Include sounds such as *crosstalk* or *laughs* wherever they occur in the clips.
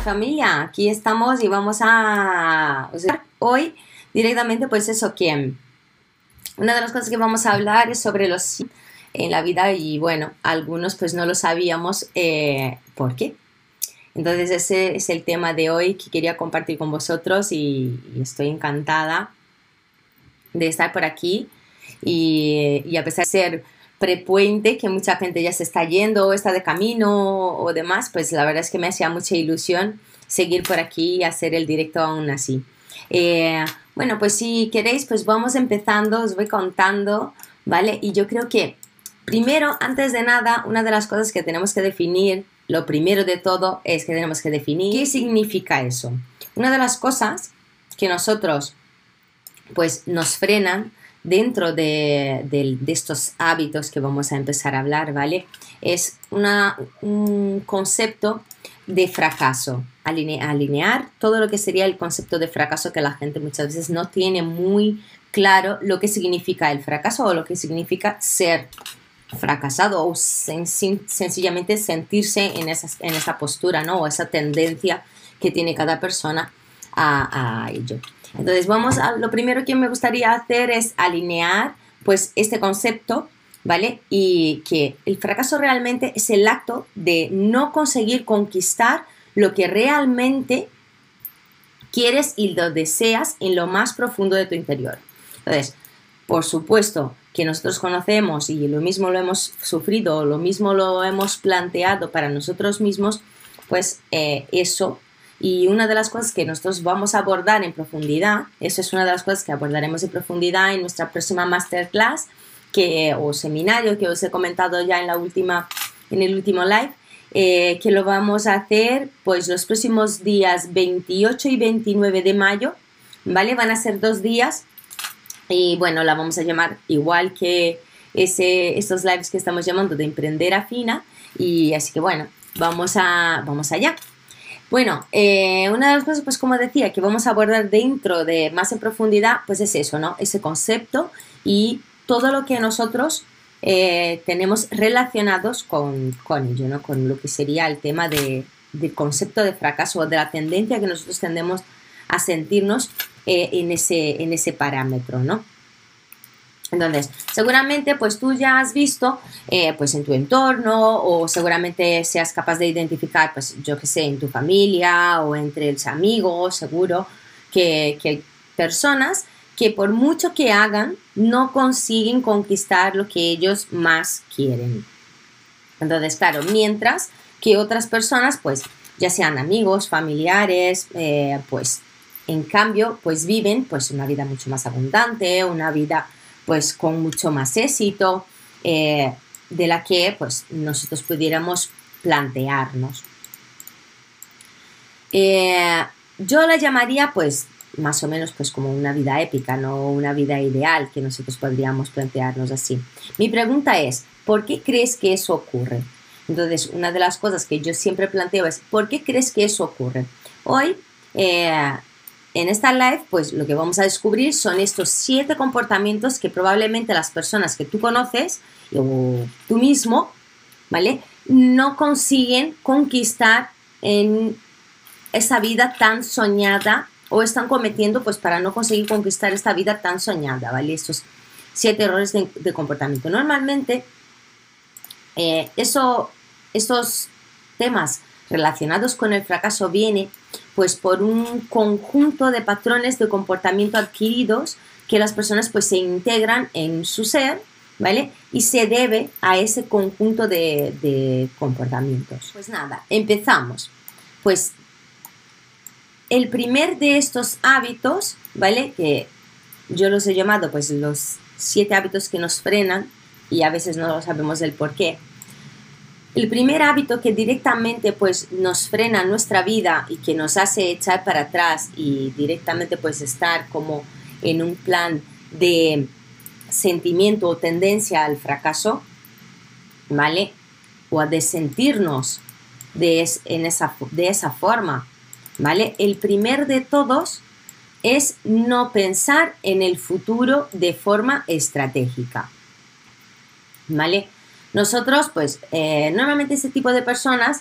familia, aquí estamos y vamos a hoy directamente pues eso que una de las cosas que vamos a hablar es sobre los en la vida y bueno, algunos pues no lo sabíamos eh, por qué. Entonces ese es el tema de hoy que quería compartir con vosotros y, estoy encantada de estar por aquí y, y a pesar de ser prepuente, que mucha gente ya se está yendo o está de camino o demás, pues la verdad es que me hacía mucha ilusión seguir por aquí y hacer el directo aún así. Eh, bueno, pues si queréis, pues vamos empezando, os voy contando, ¿vale? Y yo creo que primero, antes de nada, una de las cosas que tenemos que definir, lo primero de todo es que tenemos que definir qué significa eso. Una de las cosas que nosotros, pues nos frenan dentro de, estos hábitos que vamos a empezar a hablar, ¿vale? Es un concepto de fracaso, alinear todo lo que sería el concepto de fracaso que la gente muchas veces no tiene muy claro lo que significa el fracaso o lo que significa ser fracasado o sencillamente sentirse en esa, en esa postura, ¿no? O esa tendencia que tiene cada persona a ello. Entonces, vamos a, lo primero que me gustaría hacer es alinear pues este concepto, ¿vale? Y que el fracaso realmente es el acto de no conseguir conquistar lo que realmente quieres y lo deseas en lo más profundo de tu interior. Entonces, por supuesto que nosotros conocemos y lo mismo lo hemos sufrido, lo mismo lo hemos planteado para nosotros mismos, pues eh, eso y una de las cosas que nosotros vamos a abordar en profundidad, eso es una de las cosas que abordaremos en profundidad en nuestra próxima masterclass que, o seminario que os he comentado ya en, la última, en el último live, eh, que lo vamos a hacer pues los próximos días 28 y 29 de mayo, ¿vale? Van a ser dos días y bueno, la vamos a llamar igual que ese, estos lives que estamos llamando de Emprender Afina y así que bueno, vamos, a, vamos allá. Bueno, eh, una de las cosas, pues como decía, que vamos a abordar dentro de más en profundidad, pues es eso, ¿no? Ese concepto y todo lo que nosotros eh, tenemos relacionados con, con, ello, ¿no? Con lo que sería el tema de, del concepto de fracaso o de la tendencia que nosotros tendemos a sentirnos eh, en, ese, en ese parámetro, ¿no? Entonces, seguramente pues tú ya has visto eh, pues en tu entorno o seguramente seas capaz de identificar pues yo que sé, en tu familia o entre los amigos, seguro que, hay personas que por mucho que hagan no consiguen conquistar lo que ellos más quieren. Entonces, claro, mientras que otras personas pues ya sean amigos, familiares, eh, pues en cambio pues viven pues una vida mucho más abundante, una vida pues con mucho más éxito eh, de la que pues nosotros pudiéramos plantearnos. Eh, yo la llamaría pues más o menos pues como una vida épica, no una vida ideal que nosotros podríamos plantearnos así. Mi pregunta es, ¿por qué crees que eso ocurre? Entonces, una de las cosas que yo siempre planteo es, ¿por qué crees que eso ocurre? Hoy eh, en esta live, pues lo que vamos a descubrir son estos siete comportamientos que probablemente las personas que tú conoces o tú mismo, ¿vale? No consiguen conquistar en esa vida tan soñada o están cometiendo pues para no conseguir conquistar esta vida tan soñada, ¿vale? Estos siete errores de, comportamiento. Normalmente, eh, eso, estos temas relacionados con el fracaso viene pues por un conjunto de patrones de comportamiento adquiridos que las personas pues se integran en su ser, ¿vale? Y se debe a ese conjunto de, de comportamientos. Pues nada, empezamos. Pues el primer de estos hábitos, ¿vale? Que yo los he llamado pues los siete hábitos que nos frenan y a veces no sabemos el por qué. El primer hábito que directamente pues nos frena nuestra vida y que nos hace echar para atrás y directamente pues estar como en un plan de sentimiento o tendencia al fracaso, ¿vale? O a de sentirnos de, en esa, de esa forma, ¿vale? El primer de todos es no pensar en el futuro de forma estratégica, ¿vale? Nosotros, pues, eh, normalmente ese tipo de personas,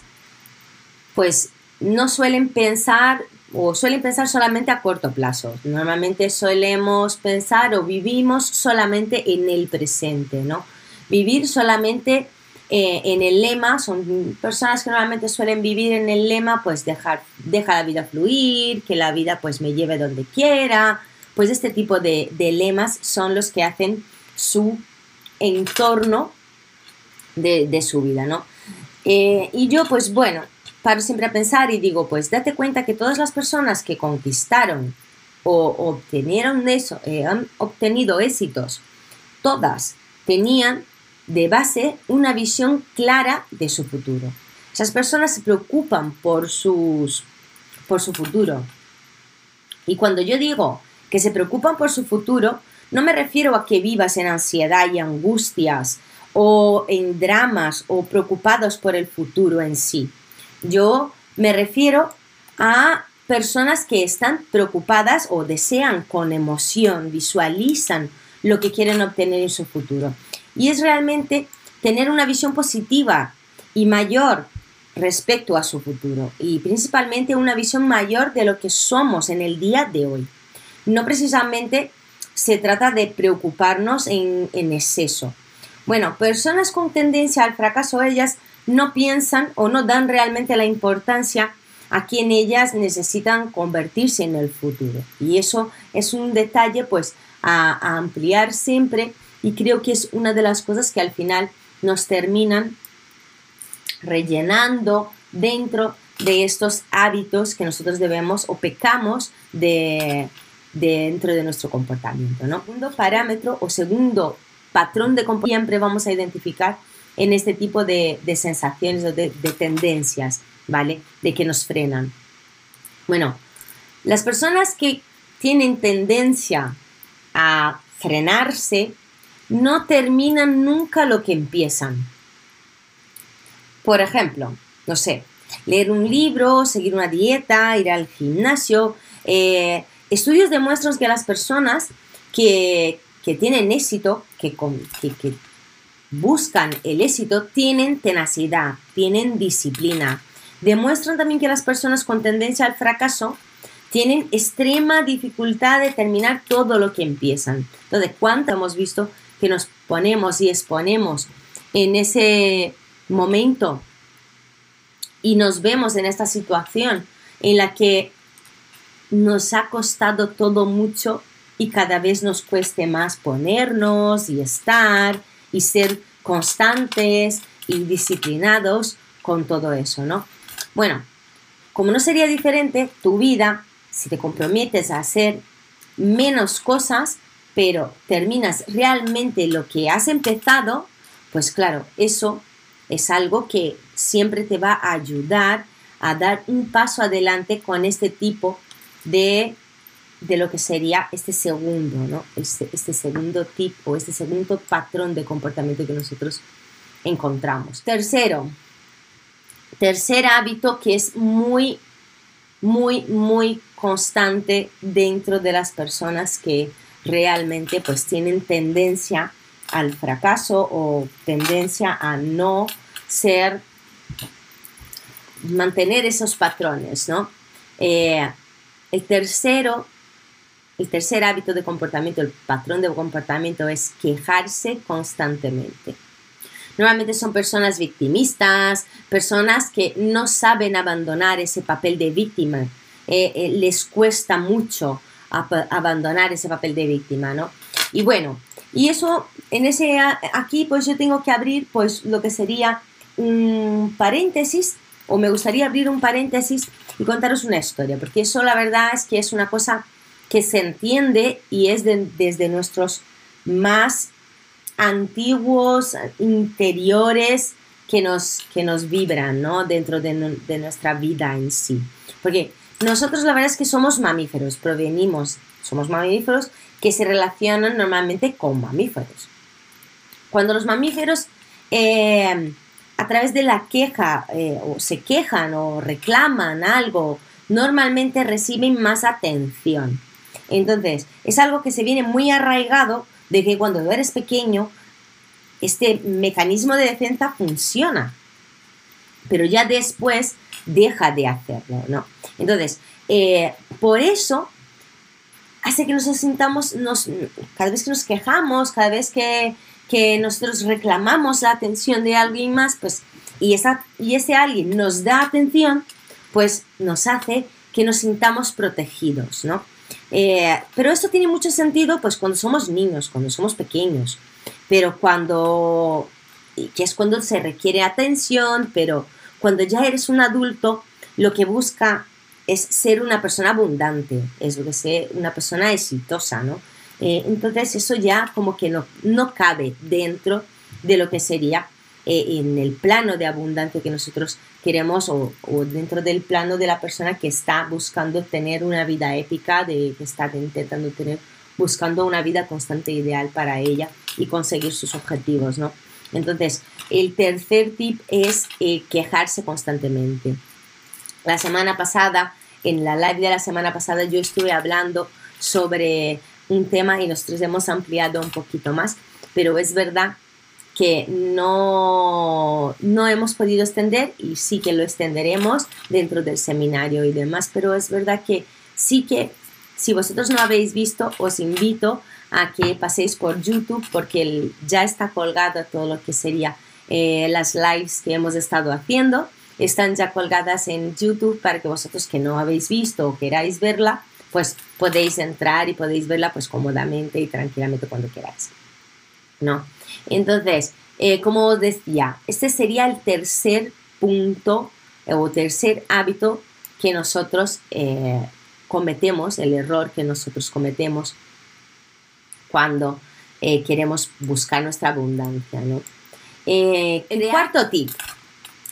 pues, no suelen pensar o suelen pensar solamente a corto plazo. Normalmente solemos pensar o vivimos solamente en el presente, ¿no? Vivir solamente eh, en el lema, son personas que normalmente suelen vivir en el lema, pues dejar, deja la vida fluir, que la vida pues me lleve donde quiera, pues este tipo de, lemas son los que hacen su entorno de, su vida, ¿no? Eh, y yo pues bueno, paro siempre a pensar y digo, pues date cuenta que todas las personas que conquistaron o obtenieron eso, eh, han obtenido éxitos, todas tenían de base una visión clara de su futuro. Esas personas se preocupan por, sus, por su futuro. Y cuando yo digo que se preocupan por su futuro, no me refiero a que vivas en ansiedad y angustias o en dramas o preocupados por el futuro en sí. Yo me refiero a personas que están preocupadas o desean con emoción, visualizan lo que quieren obtener en su futuro. Y es realmente tener una visión positiva y mayor respecto a su futuro y principalmente una visión mayor de lo que somos en el día de hoy. No precisamente se trata de preocuparnos en, en exceso. Bueno, personas con tendencia al fracaso, ellas no piensan o no dan realmente la importancia a quien ellas necesitan convertirse en el futuro. Y eso es un detalle pues a, ampliar siempre y creo que es una de las cosas que al final nos terminan rellenando dentro de estos hábitos que nosotros debemos o pecamos de, dentro de nuestro comportamiento. ¿no? Segundo parámetro o segundo patrón de comportamiento siempre vamos a identificar en este tipo de, sensaciones o de, de, tendencias, ¿vale? De que nos frenan. Bueno, las personas que tienen tendencia a frenarse no terminan nunca lo que empiezan. Por ejemplo, no sé, leer un libro, seguir una dieta, ir al gimnasio. Eh, estudios demuestran que las personas que, tienen éxito, que, que, buscan el éxito tienen tenacidad, tienen disciplina. Demuestran también que las personas con tendencia al fracaso tienen extrema dificultad de terminar todo lo que empiezan. Entonces, ¿cuánto hemos visto que nos ponemos y exponemos en ese momento y nos vemos en esta situación en la que nos ha costado todo mucho y cada vez nos cueste más ponernos y estar y ser constantes y disciplinados con todo eso, ¿no? Bueno, como no sería diferente, tu vida, si te comprometes a hacer menos cosas, pero terminas realmente lo que has empezado, pues claro, eso es algo que siempre te va a ayudar a dar un paso adelante con este tipo de de lo que sería este segundo, ¿no? Este, este, segundo tipo, este segundo patrón de comportamiento que nosotros encontramos. Tercero, tercer hábito que es muy, muy, muy constante dentro de las personas que realmente pues tienen tendencia al fracaso o tendencia a no ser, mantener esos patrones, ¿no? Eh, el tercero el tercer hábito de comportamiento, el patrón de comportamiento es quejarse constantemente. Normalmente son personas victimistas, personas que no saben abandonar ese papel de víctima. Eh, eh, les cuesta mucho abandonar ese papel de víctima, ¿no? Y bueno, y eso, en ese, aquí pues yo tengo que abrir pues lo que sería un paréntesis, o me gustaría abrir un paréntesis y contaros una historia, porque eso la verdad es que es una cosa que se entiende y es desde nuestros más antiguos interiores que nos, que nos vibran ¿no? dentro de, de, nuestra vida en sí. Porque nosotros la verdad es que somos mamíferos, provenimos, somos mamíferos que se relacionan normalmente con mamíferos. Cuando los mamíferos eh, a través de la queja eh, o se quejan o reclaman algo, normalmente reciben más atención. Entonces, es algo que se viene muy arraigado de que cuando eres pequeño, este mecanismo de defensa funciona. Pero ya después deja de hacerlo, ¿no? Entonces, eh, por eso hace que nos sintamos, cada vez que nos quejamos, cada vez que, que nosotros reclamamos la atención de alguien más, pues, y, esa, y ese alguien nos da atención, pues nos hace que nos sintamos protegidos, ¿no? Eh, pero esto tiene mucho sentido pues cuando somos niños, cuando somos pequeños, pero cuando, que es cuando se requiere atención, pero cuando ya eres un adulto, lo que busca es ser una persona abundante, es lo que ser una persona exitosa, ¿no? Eh, entonces eso ya como que no, no cabe dentro de lo que sería eh, en el plano de abundancia que nosotros queremos o, dentro del plano de la persona que está buscando tener una vida épica, de, que está intentando tener, buscando una vida constante ideal para ella y conseguir sus objetivos, ¿no? Entonces, el tercer tip es eh, quejarse constantemente. La semana pasada, en la live de la semana pasada, yo estuve hablando sobre un tema y nosotros hemos ampliado un poquito más, pero es verdad que no, no hemos podido extender y sí que lo extenderemos dentro del seminario y demás, pero es verdad que sí que si vosotros no habéis visto, os invito a que paséis por YouTube porque ya está colgado todo lo que sería eh, las lives que hemos estado haciendo. Están ya colgadas en YouTube para que vosotros que no habéis visto o queráis verla, pues podéis entrar y podéis verla pues cómodamente y tranquilamente cuando queráis. ¿No? Entonces, eh, como os decía, este sería el tercer punto eh, o tercer hábito que nosotros eh, cometemos, el error que nosotros cometemos cuando queremos buscar nuestra abundancia. el cuarto tip,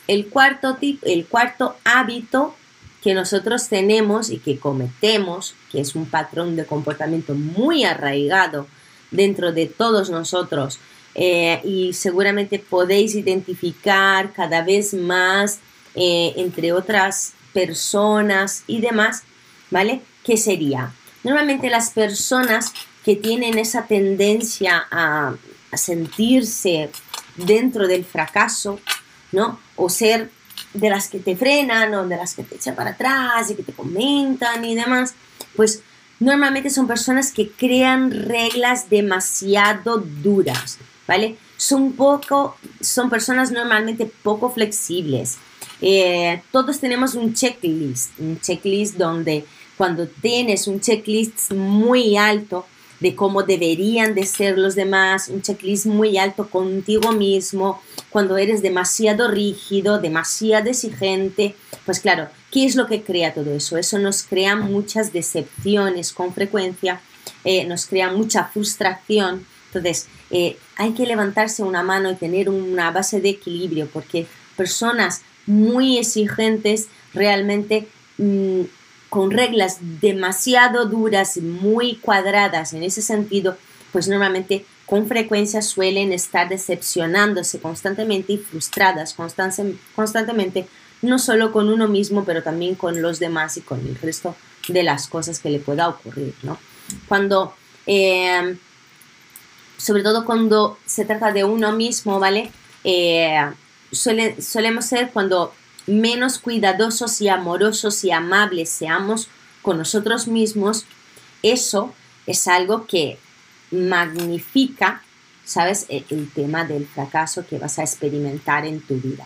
el cuarto tip, el cuarto hábito que nosotros tenemos y que cometemos, que es un patrón de comportamiento muy arraigado dentro de todos nosotros, eh, y seguramente podéis identificar cada vez más eh, entre otras personas y demás, ¿vale? ¿Qué sería? Normalmente las personas que tienen esa tendencia a, a sentirse dentro del fracaso, ¿no? O ser de las que te frenan o de las que te echan para atrás y que te comentan y demás, pues normalmente son personas que crean reglas demasiado duras, ¿vale? Son poco, son personas normalmente poco flexibles. Eh, todos tenemos un checklist, un checklist donde cuando tienes un checklist muy alto de cómo deberían de ser los demás, un checklist muy alto contigo mismo, cuando eres demasiado rígido, demasiado exigente, pues claro, ¿qué es lo que crea todo eso? Eso nos crea muchas decepciones con frecuencia, eh, nos crea mucha frustración. Entonces, eh, hay que levantarse una mano y tener una base de equilibrio, porque personas muy exigentes realmente mm, con reglas demasiado duras, muy cuadradas en ese sentido, pues normalmente con frecuencia suelen estar decepcionándose constantemente y frustradas constantemente, no solo con uno mismo, pero también con los demás y con el resto de las cosas que le pueda ocurrir, ¿no? Cuando eh, sobre todo cuando se trata de uno mismo, ¿vale? Eh, solemos ser cuando menos cuidadosos y amorosos y amables seamos con nosotros mismos, eso es algo que magnifica, ¿sabes?, e, el tema del fracaso que vas a experimentar en tu vida.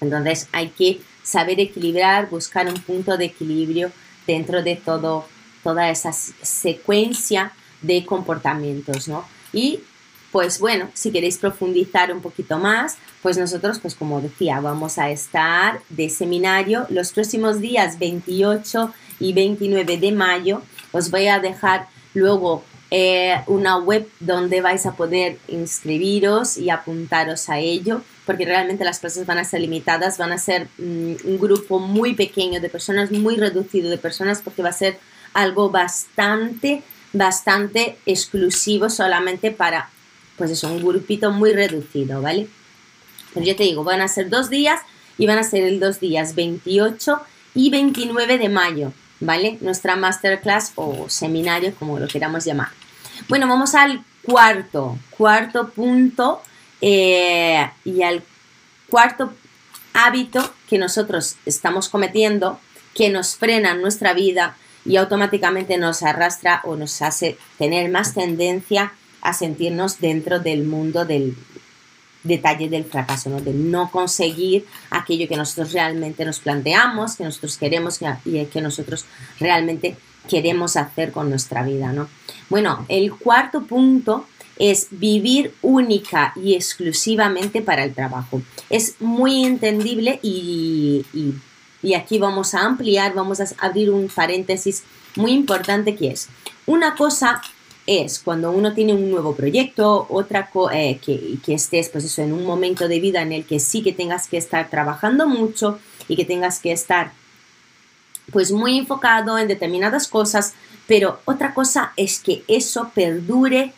Entonces hay que saber equilibrar, buscar un punto de equilibrio dentro de todo, toda esa secuencia de comportamientos, ¿no? Y pues bueno, si queréis profundizar un poquito más, pues nosotros, pues como decía, vamos a estar de seminario los próximos días 28 y 29 de mayo. Os voy a dejar luego eh, una web donde vais a poder inscribiros y apuntaros a ello, porque realmente las clases van a ser limitadas, van a ser mm, un grupo muy pequeño de personas, muy reducido de personas, porque va a ser algo bastante bastante exclusivo solamente para, pues eso, un grupito muy reducido, ¿vale? Pero yo te digo, van a ser dos días y van a ser el dos días 28 y 29 de mayo, ¿vale? Nuestra masterclass o seminario, como lo queramos llamar. Bueno, vamos al cuarto, cuarto punto eh, y al cuarto hábito que nosotros estamos cometiendo que nos frena en nuestra vida y automáticamente nos arrastra o nos hace tener más tendencia a sentirnos dentro del mundo del detalle del fracaso, ¿no? de no conseguir aquello que nosotros realmente nos planteamos, que nosotros queremos y que nosotros realmente queremos hacer con nuestra vida. ¿no? Bueno, el cuarto punto es vivir única y exclusivamente para el trabajo. Es muy entendible y, y y aquí vamos a ampliar, vamos a abrir un paréntesis muy importante que es, una cosa es cuando uno tiene un nuevo proyecto, otra eh, que, que, estés pues eso, en un momento de vida en el que sí que tengas que estar trabajando mucho y que tengas que estar pues muy enfocado en determinadas cosas, pero otra cosa es que eso perdure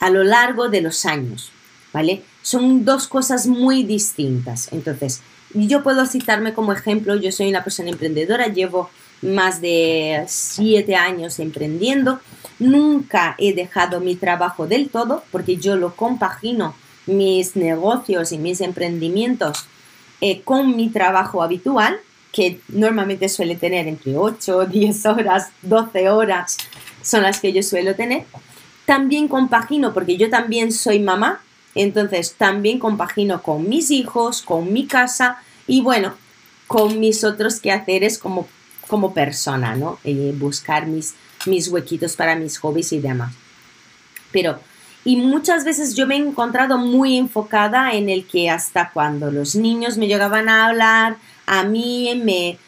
a lo largo de los años, ¿vale? Son dos cosas muy distintas. Entonces, yo puedo citarme como ejemplo, yo soy una persona emprendedora, llevo más de siete años emprendiendo, nunca he dejado mi trabajo del todo porque yo lo compagino mis negocios y mis emprendimientos eh, con mi trabajo habitual, que normalmente suele tener entre 8, 10 *laughs* horas, 12 horas, son las que yo suelo tener. También compagino, porque yo también soy mamá, entonces también compagino con mis hijos, con mi casa y bueno, con mis otros quehaceres como, como persona, ¿no? Eh, buscar mis, mis huequitos para mis hobbies y demás. Pero, y muchas veces yo me he encontrado muy enfocada en el que hasta cuando los niños me llegaban a hablar, a mí me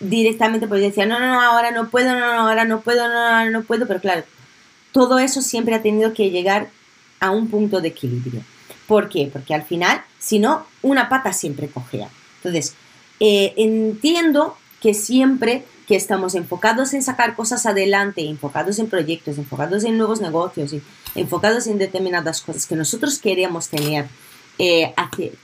directamente pues decía, no, no, no, ahora no puedo, no, no, ahora no puedo, no, no, no puedo, pero claro, todo eso siempre ha tenido que llegar a un punto de equilibrio. ¿Por qué? Porque al final, si no, una pata siempre cogea. Entonces, eh, entiendo que siempre que estamos enfocados en sacar cosas adelante, enfocados en proyectos, enfocados en nuevos negocios, enfocados en determinadas cosas que nosotros queremos tener, eh,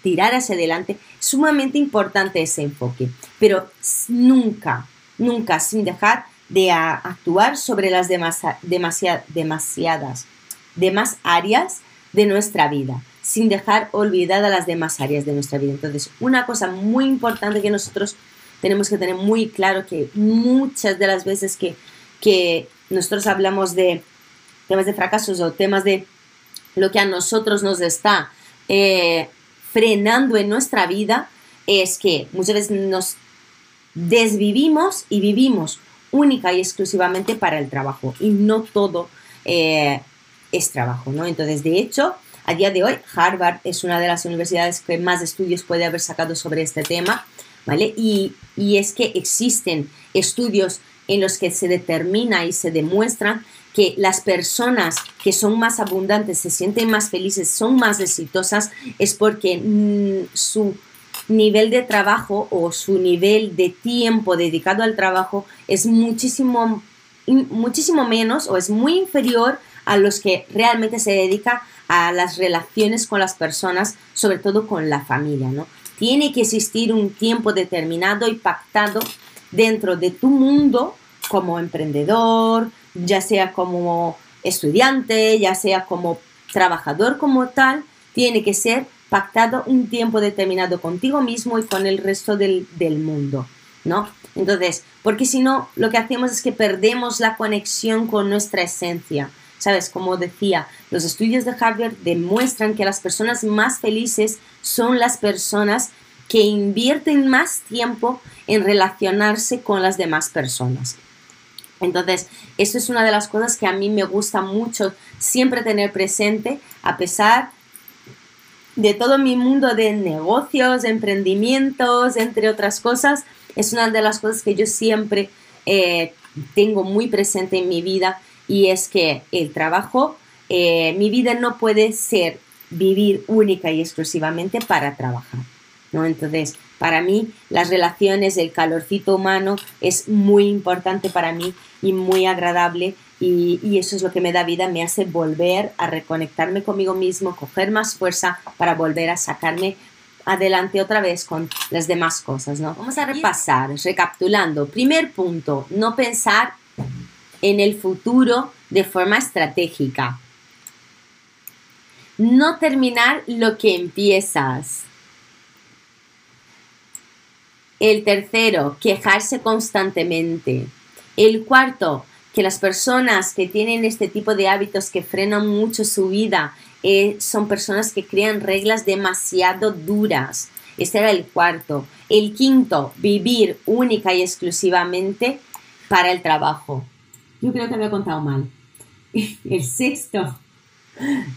tirar hacia adelante, sumamente importante ese enfoque, pero nunca, nunca sin dejar de actuar sobre las demasiadas demás áreas de nuestra vida, sin dejar olvidadas las demás áreas de nuestra vida. Entonces, una cosa muy importante que nosotros tenemos que tener muy claro que muchas de las veces que, que nosotros hablamos de temas de fracasos o temas de lo que a nosotros nos está eh, frenando en nuestra vida, es que muchas veces nos desvivimos y vivimos única y exclusivamente para el trabajo y no todo eh, es trabajo, ¿no? Entonces, de hecho, a día de hoy, Harvard es una de las universidades que más estudios puede haber sacado sobre este tema, ¿vale? Y, es que existen estudios en los que se determina y se demuestra que las personas que son más abundantes, se sienten más felices, son más exitosas, es porque mm, su nivel de trabajo o su nivel de tiempo dedicado al trabajo es muchísimo, muchísimo menos o es muy inferior a los que realmente se dedica a las relaciones con las personas, sobre todo con la familia, ¿no? Tiene que existir un tiempo determinado y pactado dentro de tu mundo como emprendedor, ya sea como estudiante, ya sea como trabajador como tal, tiene que ser pactado un tiempo determinado contigo mismo y con el resto del, del mundo, ¿no? Entonces, porque si no, lo que hacemos es que perdemos la conexión con nuestra esencia Sabes, como decía, los estudios de Harvard demuestran que las personas más felices son las personas que invierten más tiempo en relacionarse con las demás personas. Entonces, eso es una de las cosas que a mí me gusta mucho siempre tener presente, a pesar de todo mi mundo de negocios, emprendimientos, entre otras cosas, es una de las cosas que yo siempre eh, tengo muy presente en mi vida y es que el trabajo, eh, mi vida no puede ser vivir única y exclusivamente para trabajar. ¿no? Entonces, para mí, las relaciones, el calorcito humano es muy importante para mí y muy agradable y, y, eso es lo que me da vida, me hace volver a reconectarme conmigo mismo, coger más fuerza para volver a sacarme adelante otra vez con las demás cosas, ¿no? Vamos a repasar, recapitulando. Primer punto, no pensar en el futuro de forma estratégica. No terminar lo que empiezas. El tercero, quejarse constantemente. El cuarto, que las personas que tienen este tipo de hábitos que frenan mucho su vida eh, son personas que crean reglas demasiado duras. Este era el cuarto. El quinto, vivir única y exclusivamente para el trabajo. Yo creo que había contado mal. *laughs* El sexto,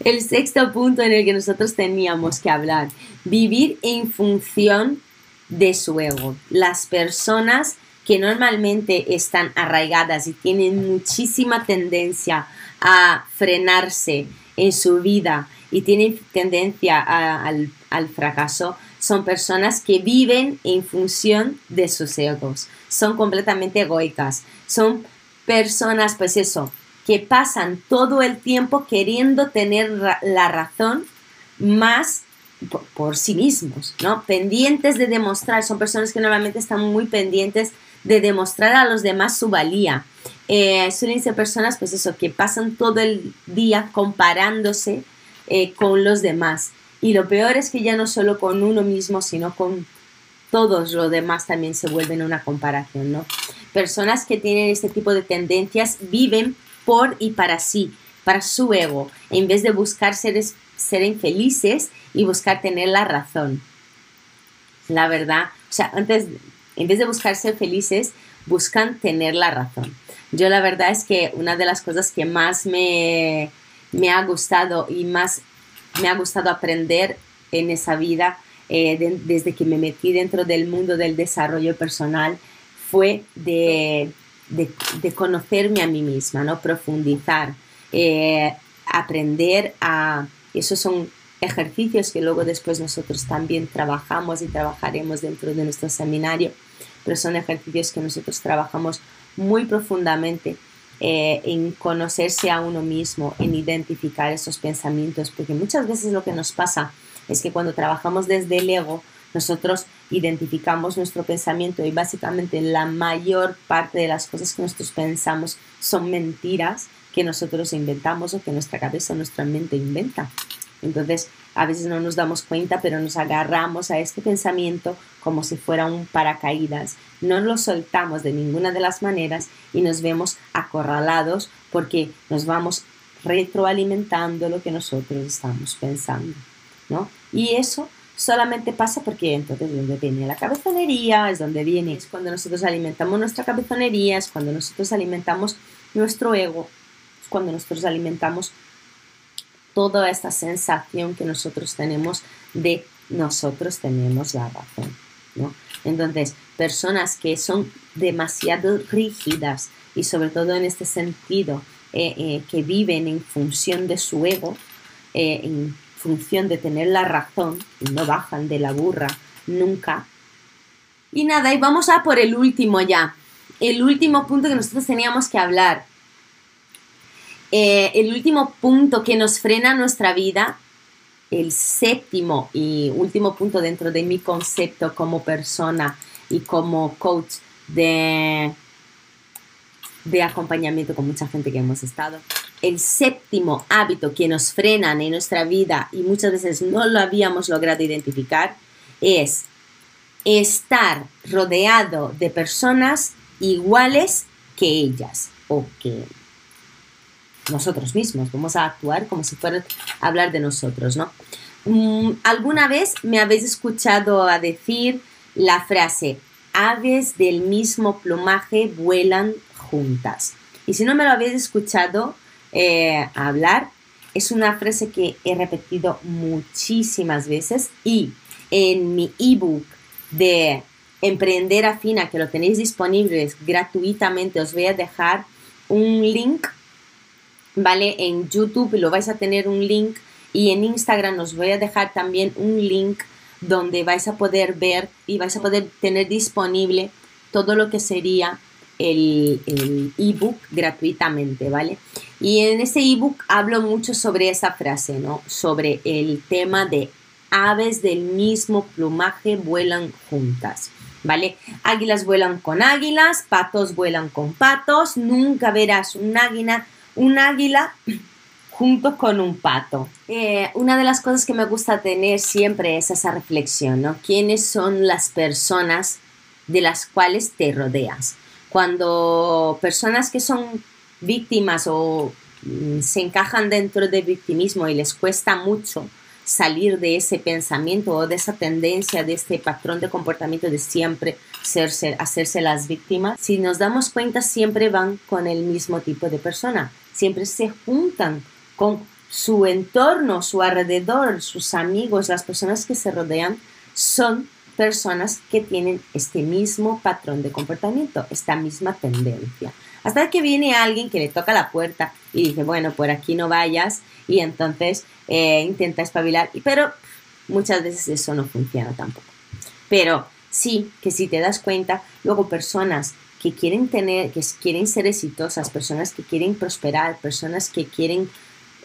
el sexto punto en el que nosotros teníamos que hablar, vivir en función de su ego. Las personas que normalmente están arraigadas y tienen muchísima tendencia a frenarse en su vida y tienen tendencia al, al fracaso, son personas que viven en función de sus egos, son completamente egoicas, son personas, pues eso, que pasan todo el tiempo queriendo tener la razón más por, sí mismos, ¿no? Pendientes de demostrar, son personas que normalmente están muy pendientes de demostrar a los demás su valía. Eh, suelen ser personas, pues eso, que pasan todo el día comparándose eh, con los demás. Y lo peor es que ya no solo con uno mismo, sino con todos los demás también se vuelven una comparación, ¿no? Personas que tienen este tipo de tendencias viven por y para sí, para su ego, en vez de buscar ser, ser infelices y buscar tener la razón. La verdad, o sea, antes, en vez de buscar ser felices, buscan tener la razón. Yo la verdad es que una de las cosas que más me, me ha gustado y más me ha gustado aprender en esa vida eh, desde que me metí dentro del mundo del desarrollo personal fue de, de, conocerme a mí misma, ¿no? profundizar, eh, aprender a... Esos son ejercicios que luego después nosotros también trabajamos y trabajaremos dentro de nuestro seminario, pero son ejercicios que nosotros trabajamos muy profundamente eh, en conocerse a uno mismo, en identificar esos pensamientos, porque muchas veces lo que nos pasa es que cuando trabajamos desde el ego, nosotros identificamos nuestro pensamiento y básicamente la mayor parte de las cosas que nosotros pensamos son mentiras que nosotros inventamos o que nuestra cabeza o nuestra mente inventa. Entonces, a veces no nos damos cuenta, pero nos agarramos a este pensamiento como si fuera un paracaídas. No lo soltamos de ninguna de las maneras y nos vemos acorralados porque nos vamos retroalimentando lo que nosotros estamos pensando. ¿no? Y eso solamente pasa porque entonces donde viene la cabezonería, es donde viene, es cuando nosotros alimentamos nuestra cabezonería, es cuando nosotros alimentamos nuestro ego, es cuando nosotros alimentamos toda esta sensación que nosotros tenemos de nosotros tenemos la razón, ¿no? Entonces, personas que son demasiado rígidas y sobre todo en este sentido, eh, eh, que viven en función de su ego, eh, en función de tener la razón no bajan de la burra nunca. Y nada, y vamos a por el último ya. El último punto que nosotros teníamos que hablar. Eh, el último punto que nos frena nuestra vida, el séptimo y último punto dentro de mi concepto como persona y como coach de, de acompañamiento con mucha gente que hemos estado, el séptimo hábito que nos frena en nuestra vida y muchas veces no lo habíamos logrado identificar es estar rodeado de personas iguales que ellas o que nosotros mismos. Vamos a actuar como si fuera a hablar de nosotros, ¿no? Mm, ¿Alguna vez me habéis escuchado a decir la frase aves del mismo plumaje vuelan juntas? Y si no me lo habéis escuchado, eh, hablar. Es una frase que he repetido muchísimas veces y en mi ebook de Emprender Afina, que lo tenéis disponible gratuitamente, os voy a dejar un link, ¿vale? En YouTube lo vais a tener un link y en Instagram os voy a dejar también un link donde vais a poder ver y vais a poder tener disponible todo lo que sería el ebook gratuitamente, ¿vale? Y en ese ebook hablo mucho sobre esa frase, ¿no? Sobre el tema de aves del mismo plumaje vuelan juntas, ¿vale? Águilas vuelan con águilas, patos vuelan con patos, nunca verás un águila, un águila *clears throat* junto con un pato. Eh, una de las cosas que me gusta tener siempre es esa reflexión, ¿no? ¿Quiénes son las personas de las cuales te rodeas. Cuando personas que son víctimas o mm, se encajan dentro del victimismo y les cuesta mucho salir de ese pensamiento o de esa tendencia, de este patrón de comportamiento de siempre hacerse las víctimas, si nos damos cuenta siempre van con el mismo tipo de persona, siempre se juntan con su entorno, su alrededor, sus amigos, las personas que se rodean, son personas que tienen este mismo patrón de comportamiento, esta misma tendencia. Hasta que viene alguien que le toca la puerta y dice, bueno, por aquí no vayas y entonces eh, intenta espabilar, pero muchas veces eso no funciona tampoco. Pero sí que si te das cuenta, luego personas que quieren tener, que quieren ser exitosas, personas que quieren prosperar, personas que quieren,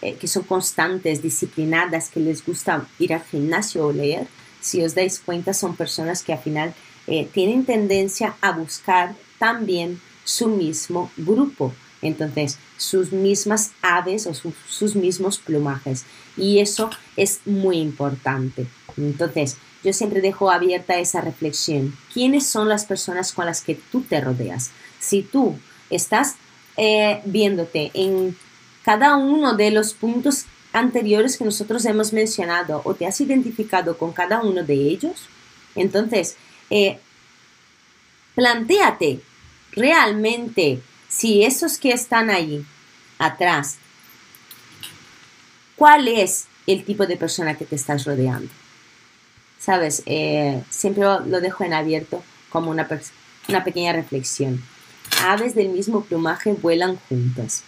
eh, que son constantes, disciplinadas, que les gusta ir al gimnasio o leer, si os dais cuenta, son personas que al final eh, tienen tendencia a buscar también su mismo grupo. Entonces, sus mismas aves o sus mismos plumajes. Y eso es muy importante. Entonces, yo siempre dejo abierta esa reflexión. ¿Quiénes son las personas con las que tú te rodeas? Si tú estás eh, viéndote en cada uno de los puntos anteriores que nosotros hemos mencionado o te has identificado con cada uno de ellos, entonces eh, planteate realmente si esos que están ahí atrás, ¿cuál es el tipo de persona que te estás rodeando? Sabes, eh, siempre lo dejo en abierto como una, una pequeña reflexión. Aves del mismo plumaje vuelan juntas.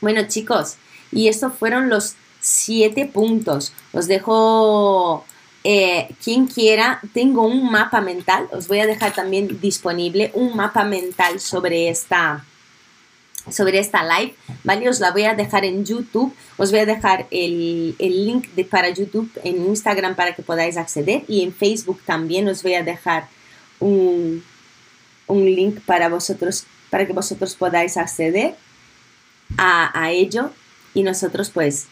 Bueno chicos, y estos fueron los siete puntos. Os dejo, eh, quien quiera, tengo un mapa mental. Os voy a dejar también disponible un mapa mental sobre esta sobre esta live, ¿vale? Os la voy a dejar en YouTube, os voy a dejar el, link de, para YouTube en Instagram para que podáis acceder y en Facebook también os voy a dejar un, un link para vosotros, para que vosotros podáis acceder a ello y nosotros pues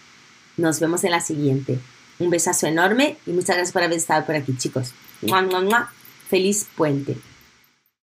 nos vemos en la siguiente. Un besazo enorme y muchas gracias por haber estado por aquí, chicos. ¡Mua, Feliz puente.